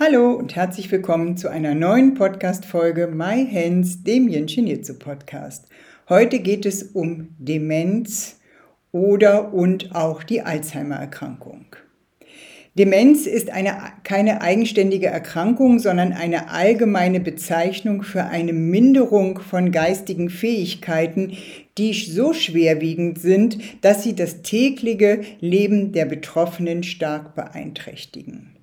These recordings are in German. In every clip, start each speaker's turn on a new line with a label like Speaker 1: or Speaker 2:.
Speaker 1: Hallo und herzlich willkommen zu einer neuen Podcast-Folge My Hands, dem Yin Shinjitsu Podcast. Heute geht es um Demenz oder und auch die Alzheimer-Erkrankung. Demenz ist eine, keine eigenständige Erkrankung, sondern eine allgemeine Bezeichnung für eine Minderung von geistigen Fähigkeiten, die so schwerwiegend sind, dass sie das tägliche Leben der Betroffenen stark beeinträchtigen.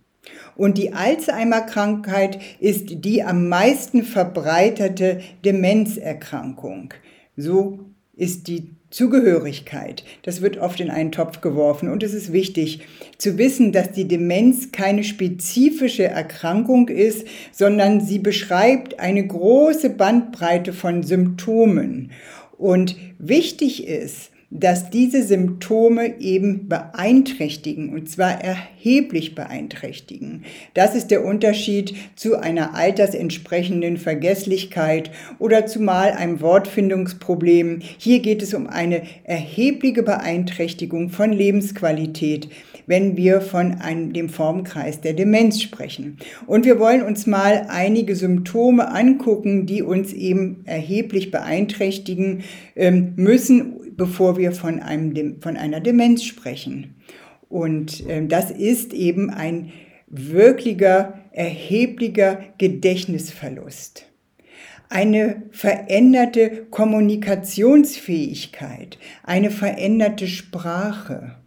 Speaker 1: Und die Alzheimer-Krankheit ist die am meisten verbreitete Demenzerkrankung. So ist die Zugehörigkeit. Das wird oft in einen Topf geworfen und es ist wichtig zu wissen, dass die Demenz keine spezifische Erkrankung ist, sondern sie beschreibt eine große Bandbreite von Symptomen. Und wichtig ist, dass diese Symptome eben beeinträchtigen, und zwar erheblich beeinträchtigen. Das ist der Unterschied zu einer altersentsprechenden Vergesslichkeit oder zumal einem Wortfindungsproblem. Hier geht es um eine erhebliche Beeinträchtigung von Lebensqualität, wenn wir von einem, dem Formkreis der Demenz sprechen. Und wir wollen uns mal einige Symptome angucken, die uns eben erheblich beeinträchtigen ähm, müssen bevor wir von, einem, von einer Demenz sprechen. Und äh, das ist eben ein wirklicher, erheblicher Gedächtnisverlust. Eine veränderte Kommunikationsfähigkeit, eine veränderte Sprache,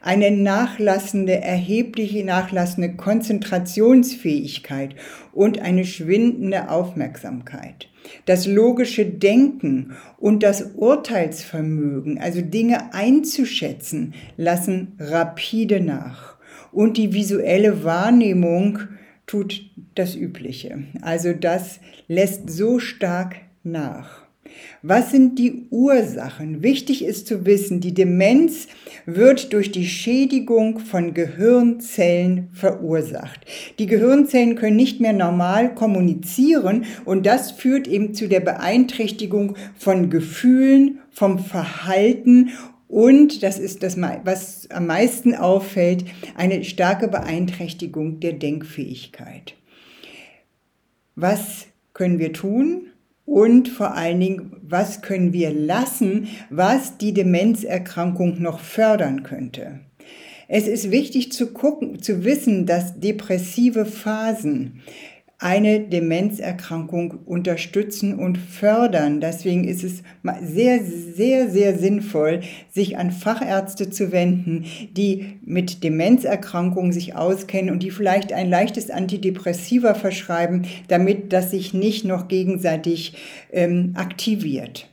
Speaker 1: eine nachlassende, erhebliche nachlassende Konzentrationsfähigkeit und eine schwindende Aufmerksamkeit. Das logische Denken und das Urteilsvermögen, also Dinge einzuschätzen, lassen rapide nach. Und die visuelle Wahrnehmung tut das Übliche. Also das lässt so stark nach. Was sind die Ursachen? Wichtig ist zu wissen, die Demenz wird durch die Schädigung von Gehirnzellen verursacht. Die Gehirnzellen können nicht mehr normal kommunizieren und das führt eben zu der Beeinträchtigung von Gefühlen, vom Verhalten und, das ist das, was am meisten auffällt, eine starke Beeinträchtigung der Denkfähigkeit. Was können wir tun? Und vor allen Dingen, was können wir lassen, was die Demenzerkrankung noch fördern könnte? Es ist wichtig zu gucken, zu wissen, dass depressive Phasen eine Demenzerkrankung unterstützen und fördern. Deswegen ist es sehr, sehr, sehr sinnvoll, sich an Fachärzte zu wenden, die mit Demenzerkrankungen sich auskennen und die vielleicht ein leichtes Antidepressiva verschreiben, damit das sich nicht noch gegenseitig ähm, aktiviert.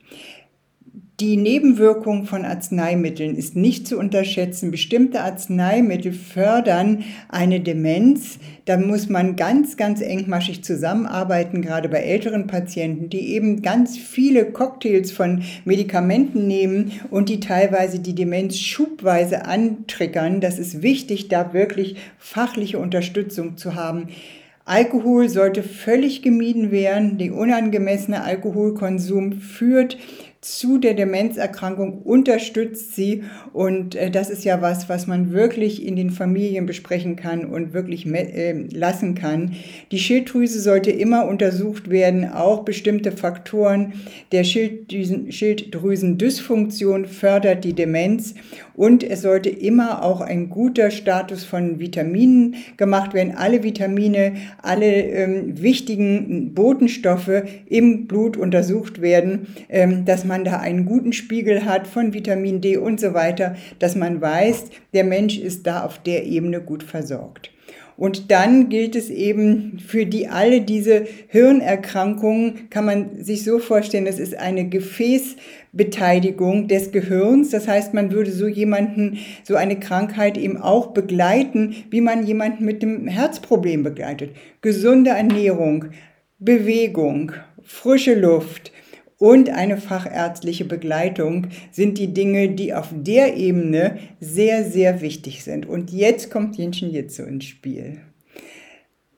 Speaker 1: Die Nebenwirkung von Arzneimitteln ist nicht zu unterschätzen. Bestimmte Arzneimittel fördern eine Demenz. Da muss man ganz, ganz engmaschig zusammenarbeiten, gerade bei älteren Patienten, die eben ganz viele Cocktails von Medikamenten nehmen und die teilweise die Demenz schubweise antriggern. Das ist wichtig, da wirklich fachliche Unterstützung zu haben. Alkohol sollte völlig gemieden werden. Der unangemessene Alkoholkonsum führt zu der Demenzerkrankung, unterstützt sie. Und äh, das ist ja was, was man wirklich in den Familien besprechen kann und wirklich äh, lassen kann. Die Schilddrüse sollte immer untersucht werden, auch bestimmte Faktoren der Schilddrüsen, Schilddrüsendysfunktion fördert die Demenz. Und es sollte immer auch ein guter Status von Vitaminen gemacht werden. Alle Vitamine, alle ähm, wichtigen Botenstoffe im Blut untersucht werden, ähm, dass man man da einen guten Spiegel hat von Vitamin D und so weiter, dass man weiß, der Mensch ist da auf der Ebene gut versorgt. Und dann gilt es eben für die alle diese Hirnerkrankungen, kann man sich so vorstellen, das ist eine Gefäßbeteiligung des Gehirns. Das heißt, man würde so jemanden, so eine Krankheit eben auch begleiten, wie man jemanden mit dem Herzproblem begleitet. Gesunde Ernährung, Bewegung, frische Luft und eine fachärztliche Begleitung sind die Dinge, die auf der Ebene sehr, sehr wichtig sind. Und jetzt kommt Jinshin Jitsu ins Spiel.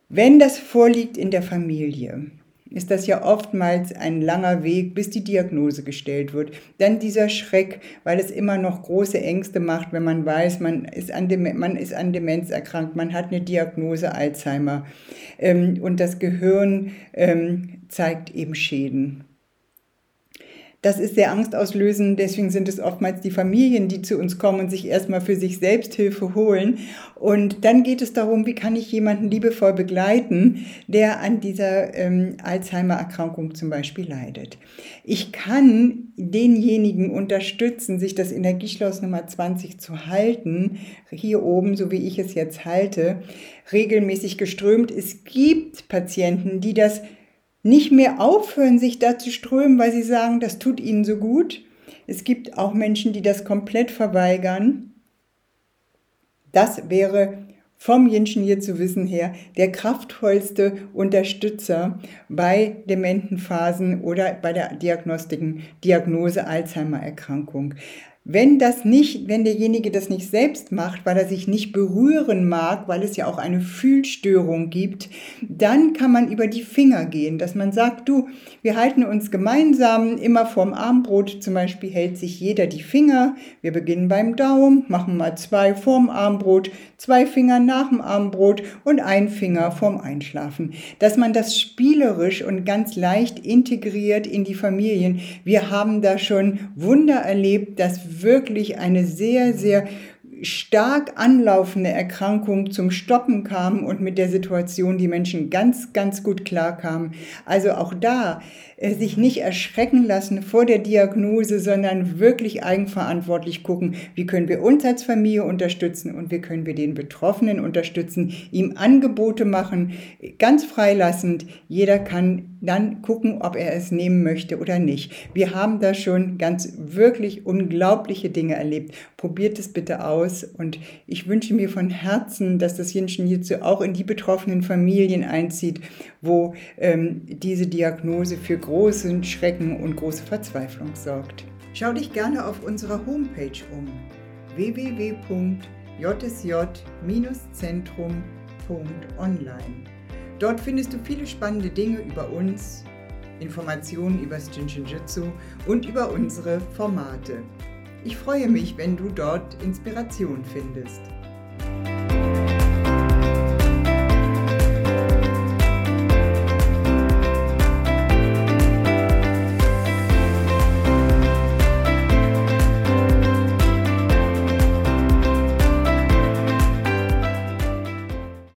Speaker 1: Wenn das vorliegt in der Familie, ist das ja oftmals ein langer Weg, bis die Diagnose gestellt wird. Dann dieser Schreck, weil es immer noch große Ängste macht, wenn man weiß, man ist an, Dem man ist an Demenz erkrankt, man hat eine Diagnose Alzheimer ähm, und das Gehirn ähm, zeigt eben Schäden. Das ist sehr angstauslösend, deswegen sind es oftmals die Familien, die zu uns kommen und sich erstmal für sich selbst Hilfe holen. Und dann geht es darum, wie kann ich jemanden liebevoll begleiten, der an dieser ähm, Alzheimer-Erkrankung zum Beispiel leidet. Ich kann denjenigen unterstützen, sich das Energieschloss Nummer 20 zu halten, hier oben, so wie ich es jetzt halte, regelmäßig geströmt. Es gibt Patienten, die das nicht mehr aufhören, sich da zu strömen, weil sie sagen, das tut ihnen so gut. Es gibt auch Menschen, die das komplett verweigern. Das wäre vom Jenschen hier zu wissen her der kraftvollste Unterstützer bei dementen Phasen oder bei der Diagnose Alzheimer-Erkrankung. Wenn das nicht, wenn derjenige das nicht selbst macht, weil er sich nicht berühren mag, weil es ja auch eine Fühlstörung gibt, dann kann man über die Finger gehen, dass man sagt, du, wir halten uns gemeinsam immer vorm Armbrot, zum Beispiel hält sich jeder die Finger, wir beginnen beim Daumen, machen mal zwei vorm Armbrot, zwei Finger nach dem Armbrot und ein Finger vorm Einschlafen. Dass man das spielerisch und ganz leicht integriert in die Familien. Wir haben da schon Wunder erlebt, dass wirklich eine sehr, sehr stark anlaufende Erkrankung zum Stoppen kam und mit der Situation die Menschen ganz, ganz gut klarkamen. Also auch da äh, sich nicht erschrecken lassen vor der Diagnose, sondern wirklich eigenverantwortlich gucken, wie können wir uns als Familie unterstützen und wie können wir den Betroffenen unterstützen, ihm Angebote machen, ganz freilassend. Jeder kann dann gucken, ob er es nehmen möchte oder nicht. Wir haben da schon ganz wirklich unglaubliche Dinge erlebt. Probiert es bitte aus und ich wünsche mir von Herzen, dass das Jinshin Jitsu auch in die betroffenen Familien einzieht, wo ähm, diese Diagnose für großen Schrecken und große Verzweiflung sorgt. Schau dich gerne auf unserer Homepage um www.jsj-zentrum.online. Dort findest du viele spannende Dinge über uns, Informationen über das Jinshinjutsu und über unsere Formate. Ich freue mich, wenn du dort Inspiration findest.